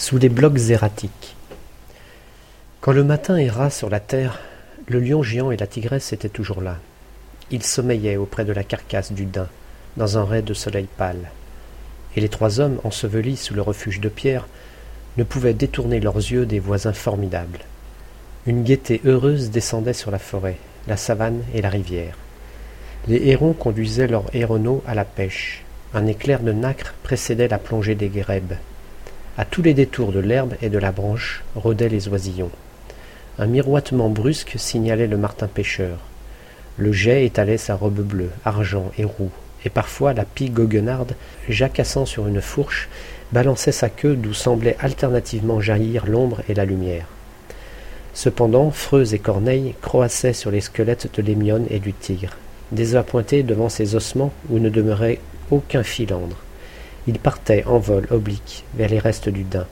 Sous les blocs erratiques. Quand le matin erra sur la terre, le lion géant et la tigresse étaient toujours là. Ils sommeillaient auprès de la carcasse du daim, dans un ray de soleil pâle. Et les trois hommes, ensevelis sous le refuge de pierre, ne pouvaient détourner leurs yeux des voisins formidables. Une gaieté heureuse descendait sur la forêt, la savane et la rivière. Les hérons conduisaient leurs héronneaux à la pêche. Un éclair de nacre précédait la plongée des grèbes. À tous les détours de l'herbe et de la branche rôdaient les oisillons. Un miroitement brusque signalait le martin pêcheur. Le jet étalait sa robe bleue, argent et roux, et parfois la pie goguenarde, jacassant sur une fourche, balançait sa queue d'où semblaient alternativement jaillir l'ombre et la lumière. Cependant, Freuse et Corneille croassaient sur les squelettes de l'hémione et du tigre, désappointés devant ces ossements où ne demeurait aucun filandre. Ils partaient en vol oblique vers les restes du daim.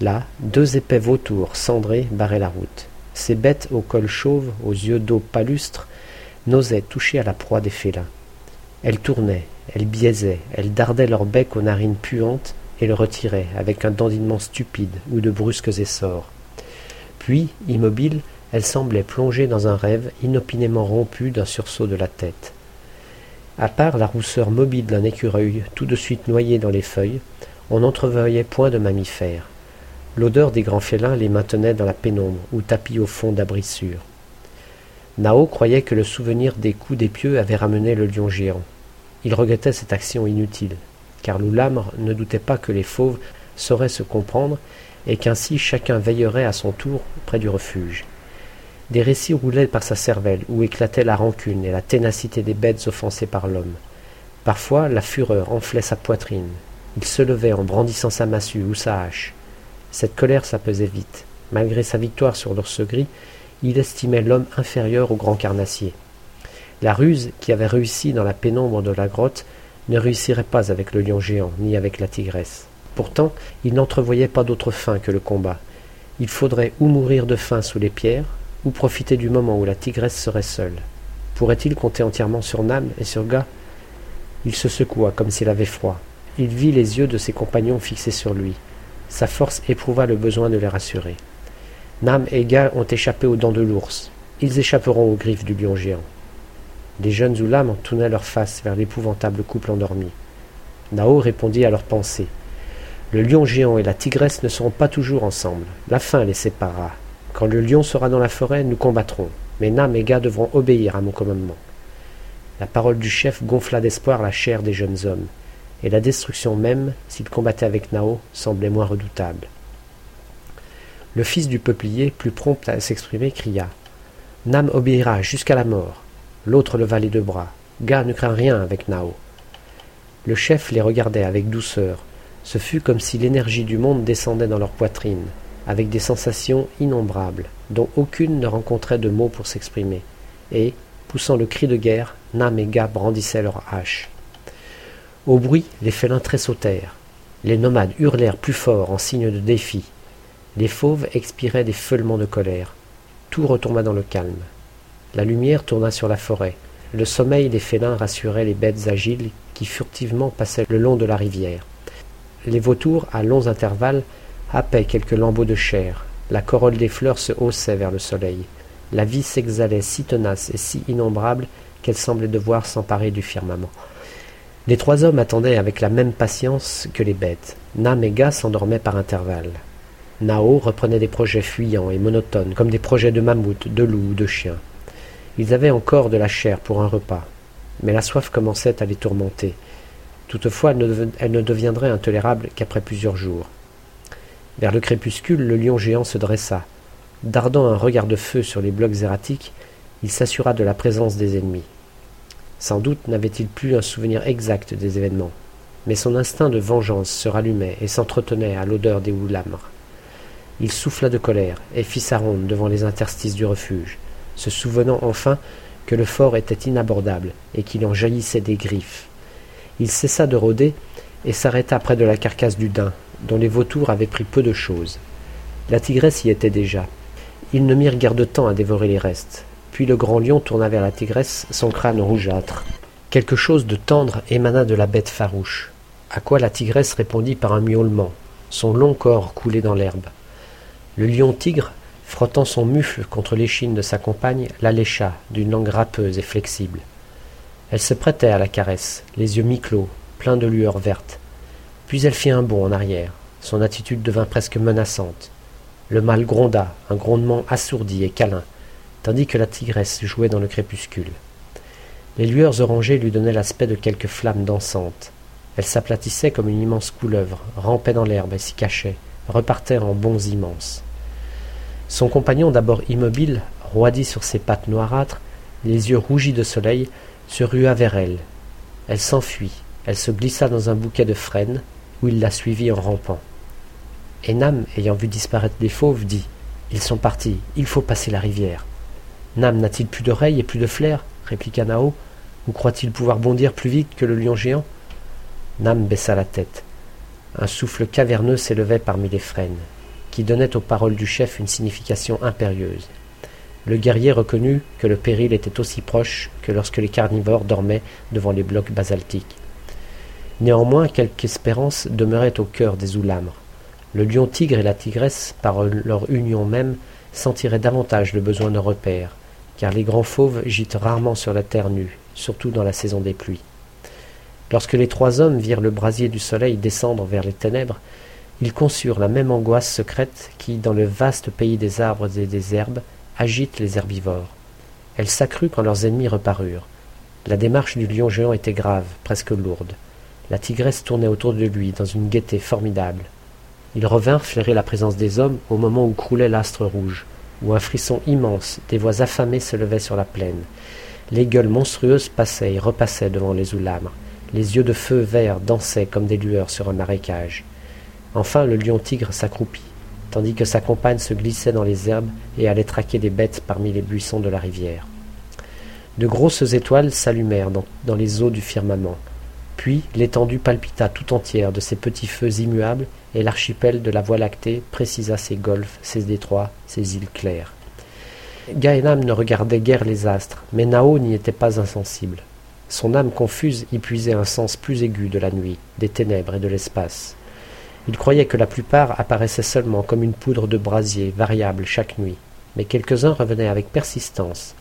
Là, deux épais vautours cendrés barraient la route. Ces bêtes au col chauve, aux yeux d'eau palustres, n'osaient toucher à la proie des félins. Elles tournaient, elles biaisaient, elles dardaient leur bec aux narines puantes et le retiraient avec un dandinement stupide ou de brusques essors. Puis, immobiles, elles semblaient plongées dans un rêve inopinément rompu d'un sursaut de la tête. À part la rousseur mobile d'un écureuil tout de suite noyé dans les feuilles, on n'entrevoyait point de mammifères. L'odeur des grands félins les maintenait dans la pénombre ou tapis au fond d'abrissures. Nao croyait que le souvenir des coups d'épieu avait ramené le lion géant. Il regrettait cette action inutile, car Loulamre ne doutait pas que les fauves sauraient se comprendre et qu'ainsi chacun veillerait à son tour près du refuge. Des récits roulaient par sa cervelle, où éclataient la rancune et la ténacité des bêtes offensées par l'homme. Parfois, la fureur enflait sa poitrine. Il se levait en brandissant sa massue ou sa hache. Cette colère s'apaisait vite. Malgré sa victoire sur l'ours gris, il estimait l'homme inférieur au grand carnassier. La ruse, qui avait réussi dans la pénombre de la grotte, ne réussirait pas avec le lion géant, ni avec la tigresse. Pourtant, il n'entrevoyait pas d'autre fin que le combat. Il faudrait ou mourir de faim sous les pierres, ou profiter du moment où la tigresse serait seule? Pourrait-il compter entièrement sur Nam et sur Ga? Il se secoua comme s'il avait froid. Il vit les yeux de ses compagnons fixés sur lui. Sa force éprouva le besoin de les rassurer. Nam et Ga ont échappé aux dents de l'ours. Ils échapperont aux griffes du lion géant. Les jeunes Oulam tournaient leur face vers l'épouvantable couple endormi. Nao répondit à leurs pensées. Le lion géant et la tigresse ne seront pas toujours ensemble. La faim les séparera. Quand le lion sera dans la forêt, nous combattrons, mais Nam et Ga devront obéir à mon commandement. La parole du chef gonfla d'espoir la chair des jeunes hommes, et la destruction même, s'ils combattaient avec Nao, semblait moins redoutable. Le fils du peuplier, plus prompt à s'exprimer, cria Nam obéira jusqu'à la mort. L'autre leva les deux bras. Ga ne craint rien avec Nao. Le chef les regardait avec douceur. Ce fut comme si l'énergie du monde descendait dans leur poitrine avec des sensations innombrables, dont aucune ne rencontrait de mots pour s'exprimer, et, poussant le cri de guerre, Nam et Ga brandissaient leurs haches. Au bruit, les félins tressautèrent. Les nomades hurlèrent plus fort en signe de défi. Les fauves expiraient des feulements de colère. Tout retomba dans le calme. La lumière tourna sur la forêt. Le sommeil des félins rassurait les bêtes agiles qui furtivement passaient le long de la rivière. Les vautours, à longs intervalles, quelques lambeaux de chair. La corolle des fleurs se haussait vers le soleil. La vie s'exhalait si tenace et si innombrable qu'elle semblait devoir s'emparer du firmament. Les trois hommes attendaient avec la même patience que les bêtes. Nam et Ga s'endormaient par intervalles. Nao reprenait des projets fuyants et monotones, comme des projets de mammouth, de loup ou de chien. Ils avaient encore de la chair pour un repas, mais la soif commençait à les tourmenter. Toutefois, elle ne deviendrait intolérable qu'après plusieurs jours. Vers le crépuscule, le lion géant se dressa. Dardant un regard de feu sur les blocs erratiques, il s'assura de la présence des ennemis. Sans doute n'avait-il plus un souvenir exact des événements, mais son instinct de vengeance se rallumait et s'entretenait à l'odeur des houlamres. Il souffla de colère et fit sa ronde devant les interstices du refuge, se souvenant enfin que le fort était inabordable et qu'il en jaillissait des griffes. Il cessa de rôder et s'arrêta près de la carcasse du daim, dont les vautours avaient pris peu de choses. La tigresse y était déjà. Ils ne mirent guère de temps à dévorer les restes. Puis le grand lion tourna vers la tigresse son crâne rougeâtre. Quelque chose de tendre émana de la bête farouche, à quoi la tigresse répondit par un miaulement, son long corps coulait dans l'herbe. Le lion-tigre, frottant son mufle contre l'échine de sa compagne, la lécha d'une langue râpeuse et flexible. Elle se prêtait à la caresse, les yeux mi-clos, pleins de lueurs vertes. Puis elle fit un bond en arrière. Son attitude devint presque menaçante. Le mâle gronda, un grondement assourdi et câlin, tandis que la tigresse jouait dans le crépuscule. Les lueurs orangées lui donnaient l'aspect de quelques flammes dansantes. Elle s'aplatissait comme une immense couleuvre, rampait dans l'herbe et s'y cachait, repartait en bonds immenses. Son compagnon, d'abord immobile, roidi sur ses pattes noirâtres, les yeux rougis de soleil, se rua vers elle. Elle s'enfuit, elle se glissa dans un bouquet de frênes, il la suivit en rampant. Nam, ayant vu disparaître les fauves, dit Ils sont partis, il faut passer la rivière. Nam n'a-t-il plus d'oreilles et plus de flair? répliqua Nao. Ou croit-il pouvoir bondir plus vite que le lion géant? Nam baissa la tête. Un souffle caverneux s'élevait parmi les frênes, qui donnait aux paroles du chef une signification impérieuse. Le guerrier reconnut que le péril était aussi proche que lorsque les carnivores dormaient devant les blocs basaltiques. Néanmoins, quelque espérance demeurait au cœur des Oulamres. Le lion-tigre et la tigresse, par leur union même, sentiraient davantage le besoin de repères, car les grands fauves gîtent rarement sur la terre nue, surtout dans la saison des pluies. Lorsque les trois hommes virent le brasier du soleil descendre vers les ténèbres, ils conçurent la même angoisse secrète qui, dans le vaste pays des arbres et des herbes, agite les herbivores. Elle s'accrut quand leurs ennemis reparurent. La démarche du lion géant était grave, presque lourde. La tigresse tournait autour de lui dans une gaieté formidable. Ils revinrent flairer la présence des hommes au moment où croulait l'astre rouge, où un frisson immense, des voix affamées se levaient sur la plaine. Les gueules monstrueuses passaient et repassaient devant les oulamres. Les yeux de feu vert dansaient comme des lueurs sur un marécage. Enfin le lion-tigre s'accroupit, tandis que sa compagne se glissait dans les herbes et allait traquer des bêtes parmi les buissons de la rivière. De grosses étoiles s'allumèrent dans, dans les eaux du firmament. Puis l'étendue palpita tout entière de ses petits feux immuables et l'archipel de la Voie lactée précisa ses golfes, ses détroits, ses îles claires. Gaënam ne regardait guère les astres, mais Nao n'y était pas insensible. Son âme confuse y puisait un sens plus aigu de la nuit, des ténèbres et de l'espace. Il croyait que la plupart apparaissaient seulement comme une poudre de brasier, variable chaque nuit, mais quelques-uns revenaient avec persistance.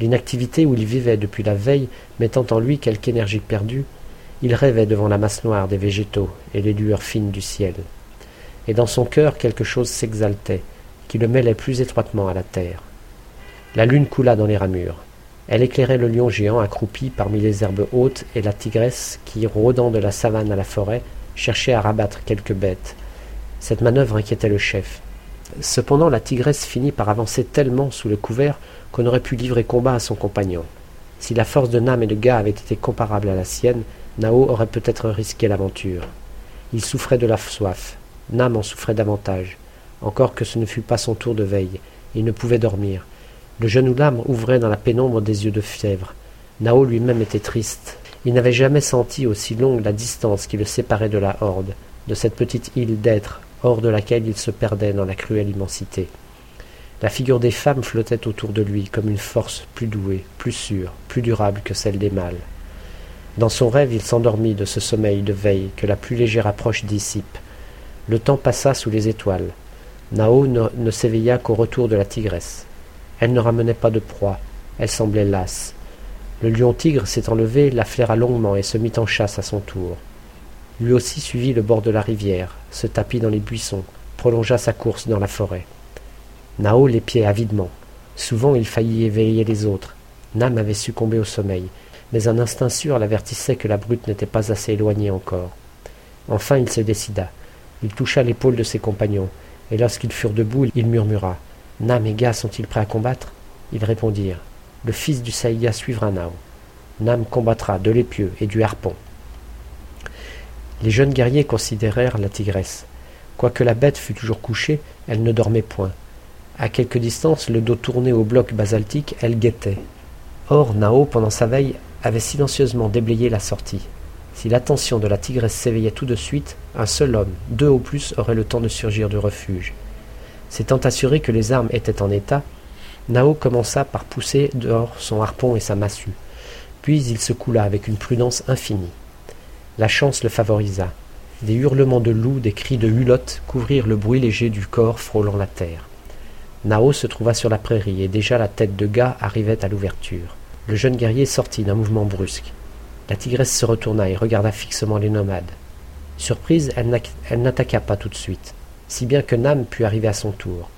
L'inactivité où il vivait depuis la veille mettant en lui quelque énergie perdue, il rêvait devant la masse noire des végétaux et les lueurs fines du ciel. Et dans son cœur quelque chose s'exaltait, qui le mêlait plus étroitement à la terre. La lune coula dans les ramures. Elle éclairait le lion géant accroupi parmi les herbes hautes et la tigresse qui, rôdant de la savane à la forêt, cherchait à rabattre quelques bêtes. Cette manœuvre inquiétait le chef. Cependant la tigresse finit par avancer tellement sous le couvert qu'on aurait pu livrer combat à son compagnon. Si la force de Nam et de Ga avait été comparable à la sienne, Nao aurait peut-être risqué l'aventure. Il souffrait de la soif. Nam en souffrait davantage. Encore que ce ne fût pas son tour de veille. Il ne pouvait dormir. Le jeune Oulam ouvrait dans la pénombre des yeux de fièvre. Nao lui-même était triste. Il n'avait jamais senti aussi longue la distance qui le séparait de la horde, de cette petite île d'êtres, hors de laquelle il se perdait dans la cruelle immensité. La figure des femmes flottait autour de lui comme une force plus douée, plus sûre, plus durable que celle des mâles. Dans son rêve, il s'endormit de ce sommeil de veille que la plus légère approche dissipe. Le temps passa sous les étoiles. Nao ne, s'éveilla qu'au retour de la tigresse. Elle ne ramenait pas de proie, elle semblait lasse. Le lion-tigre s'étant levé, la flaira longuement et se mit en chasse à son tour. Lui aussi suivit le bord de la rivière, se tapit dans les buissons, prolongea sa course dans la forêt. Nao l'épiait avidement. Souvent il faillit éveiller les autres. Nam avait succombé au sommeil, mais un instinct sûr l'avertissait que la brute n'était pas assez éloignée encore. Enfin il se décida. Il toucha l'épaule de ses compagnons, et lorsqu'ils furent debout, il murmura. Nam et Ga sont-ils prêts à combattre? Ils répondirent. Le fils du Saïga suivra Nao. Nam combattra de l'épieu et du harpon. Les jeunes guerriers considérèrent la tigresse. Quoique la bête fût toujours couchée, elle ne dormait point. À quelque distance, le dos tourné au bloc basaltique, elle guettait. Or, Nao, pendant sa veille, avait silencieusement déblayé la sortie. Si l'attention de la tigresse s'éveillait tout de suite, un seul homme, deux au plus, aurait le temps de surgir du refuge. S'étant assuré que les armes étaient en état, Nao commença par pousser dehors son harpon et sa massue. Puis il se coula avec une prudence infinie. La chance le favorisa. Des hurlements de loups, des cris de hulottes couvrirent le bruit léger du corps frôlant la terre. Nao se trouva sur la prairie et déjà la tête de Ga arrivait à l'ouverture. Le jeune guerrier sortit d'un mouvement brusque. La tigresse se retourna et regarda fixement les nomades. Surprise, elle n'attaqua pas tout de suite, si bien que Nam put arriver à son tour.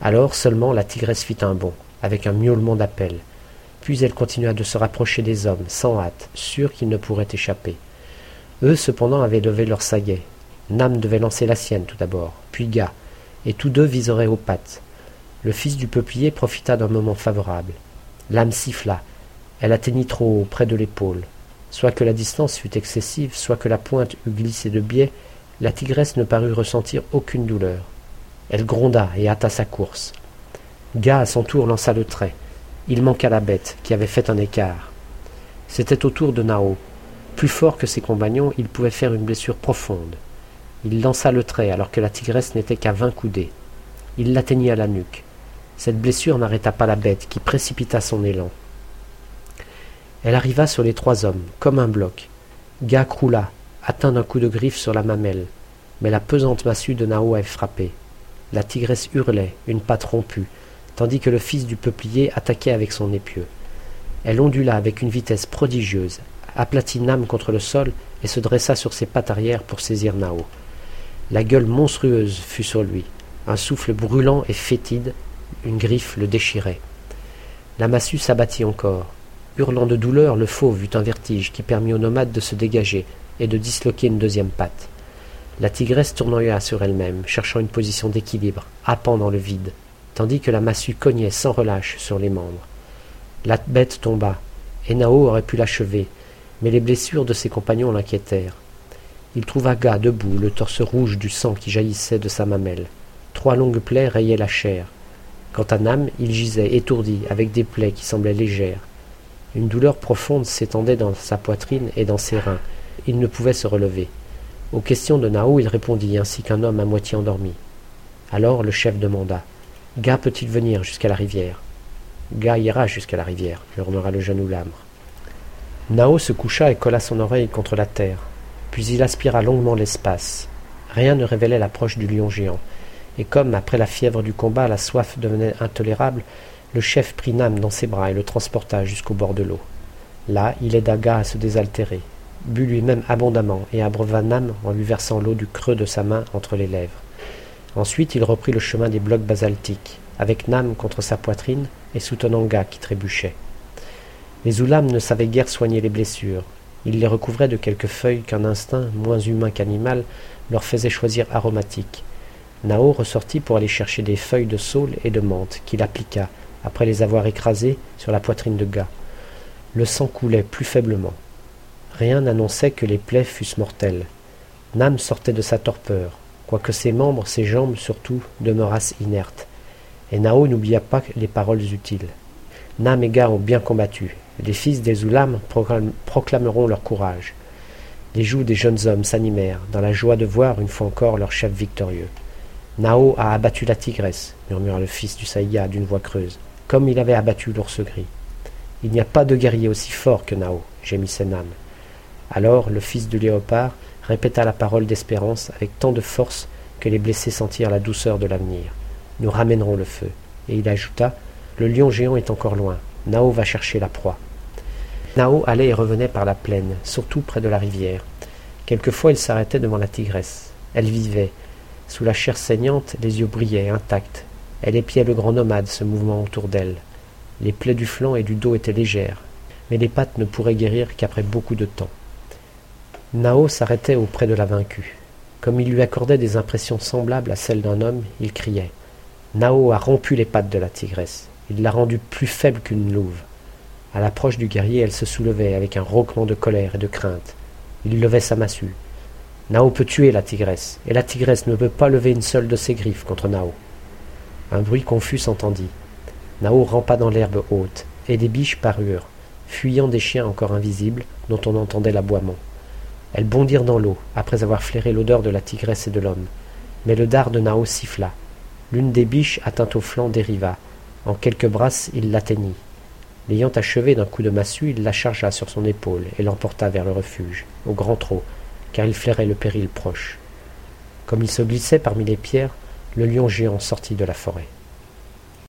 Alors seulement la tigresse fit un bond, avec un miaulement d'appel. Puis elle continua de se rapprocher des hommes, sans hâte, sûre qu'ils ne pourraient échapper. Eux cependant avaient levé leur saguet. Nam devait lancer la sienne tout d'abord, puis Ga, et tous deux viseraient aux pattes. Le fils du peuplier profita d'un moment favorable. L'âme siffla. Elle atteignit trop haut, près de l'épaule. Soit que la distance fût excessive, soit que la pointe eût glissé de biais, la tigresse ne parut ressentir aucune douleur. Elle gronda et hâta sa course. Ga, à son tour, lança le trait. Il manqua la bête, qui avait fait un écart. C'était au tour de Nao. Plus fort que ses compagnons, il pouvait faire une blessure profonde. Il lança le trait alors que la tigresse n'était qu'à vingt coudées. Il l'atteignit à la nuque. Cette blessure n'arrêta pas la bête, qui précipita son élan. Elle arriva sur les trois hommes, comme un bloc. Ga croula, atteint d'un coup de griffe sur la mamelle, mais la pesante massue de Nao avait frappé. La tigresse hurlait, une patte rompue, tandis que le fils du peuplier attaquait avec son épieu. Elle ondula avec une vitesse prodigieuse, aplatit Nam contre le sol et se dressa sur ses pattes arrière pour saisir Nao. La gueule monstrueuse fut sur lui, un souffle brûlant et fétide une griffe le déchirait. La massue s'abattit encore. Hurlant de douleur, le fauve eut un vertige qui permit au nomade de se dégager et de disloquer une deuxième patte. La tigresse tournoya sur elle-même, cherchant une position d'équilibre, happant dans le vide, tandis que la massue cognait sans relâche sur les membres. La bête tomba, et Nao aurait pu l'achever, mais les blessures de ses compagnons l'inquiétèrent. Il trouva Ga debout, le torse rouge du sang qui jaillissait de sa mamelle. Trois longues plaies rayaient la chair, Quant à Nam, il gisait étourdi, avec des plaies qui semblaient légères. Une douleur profonde s'étendait dans sa poitrine et dans ses reins. Il ne pouvait se relever. Aux questions de Nao, il répondit ainsi qu'un homme à moitié endormi. Alors le chef demanda Ga peut-il venir jusqu'à la rivière Ga ira jusqu'à la rivière, murmura le jeune Oulamre. Nao se coucha et colla son oreille contre la terre. Puis il aspira longuement l'espace. Rien ne révélait l'approche du lion géant et comme, après la fièvre du combat, la soif devenait intolérable, le chef prit Nam dans ses bras et le transporta jusqu'au bord de l'eau. Là, il aida Ga à se désaltérer, but lui-même abondamment et abreuva Nam en lui versant l'eau du creux de sa main entre les lèvres. Ensuite, il reprit le chemin des blocs basaltiques, avec Nam contre sa poitrine et soutenant Ga qui trébuchait. Les Oulam ne savaient guère soigner les blessures. Ils les recouvraient de quelques feuilles qu'un instinct, moins humain qu'animal, leur faisait choisir aromatiques, Nao ressortit pour aller chercher des feuilles de saule et de menthe, qu'il appliqua, après les avoir écrasées, sur la poitrine de Ga. Le sang coulait plus faiblement. Rien n'annonçait que les plaies fussent mortelles. Nam sortait de sa torpeur, quoique ses membres, ses jambes surtout, demeurassent inertes. Et Nao n'oublia pas les paroles utiles. Nam et Ga ont bien combattu. Les fils des Oulam proclameront leur courage. Les joues des jeunes hommes s'animèrent, dans la joie de voir une fois encore leur chef victorieux. Nao a abattu la tigresse, murmura le fils du Saïga d'une voix creuse, comme il avait abattu l'ours gris. Il n'y a pas de guerrier aussi fort que Nao, gémissait Nam. Alors le fils du léopard répéta la parole d'espérance avec tant de force que les blessés sentirent la douceur de l'avenir. Nous ramènerons le feu. Et il ajouta Le lion géant est encore loin. Nao va chercher la proie. Nao allait et revenait par la plaine, surtout près de la rivière. Quelquefois il s'arrêtait devant la tigresse. Elle vivait, sous la chair saignante, les yeux brillaient, intacts. Elle épiait le grand nomade, ce mouvement autour d'elle. Les plaies du flanc et du dos étaient légères, mais les pattes ne pourraient guérir qu'après beaucoup de temps. Nao s'arrêtait auprès de la vaincue. Comme il lui accordait des impressions semblables à celles d'un homme, il criait. Nao a rompu les pattes de la tigresse. Il l'a rendue plus faible qu'une louve. À l'approche du guerrier, elle se soulevait avec un rauquement de colère et de crainte. Il levait sa massue. Nao peut tuer la tigresse, et la tigresse ne peut pas lever une seule de ses griffes contre Nao. Un bruit confus s'entendit. Nao rampa dans l'herbe haute, et des biches parurent, fuyant des chiens encore invisibles, dont on entendait l'aboiement. Elles bondirent dans l'eau, après avoir flairé l'odeur de la tigresse et de l'homme. Mais le dard de Nao siffla. L'une des biches atteinte au flanc dériva. En quelques brasses, il l'atteignit. L'ayant achevée d'un coup de massue, il la chargea sur son épaule et l'emporta vers le refuge, au grand trot, car il flairait le péril proche. Comme il se glissait parmi les pierres, le lion géant sortit de la forêt.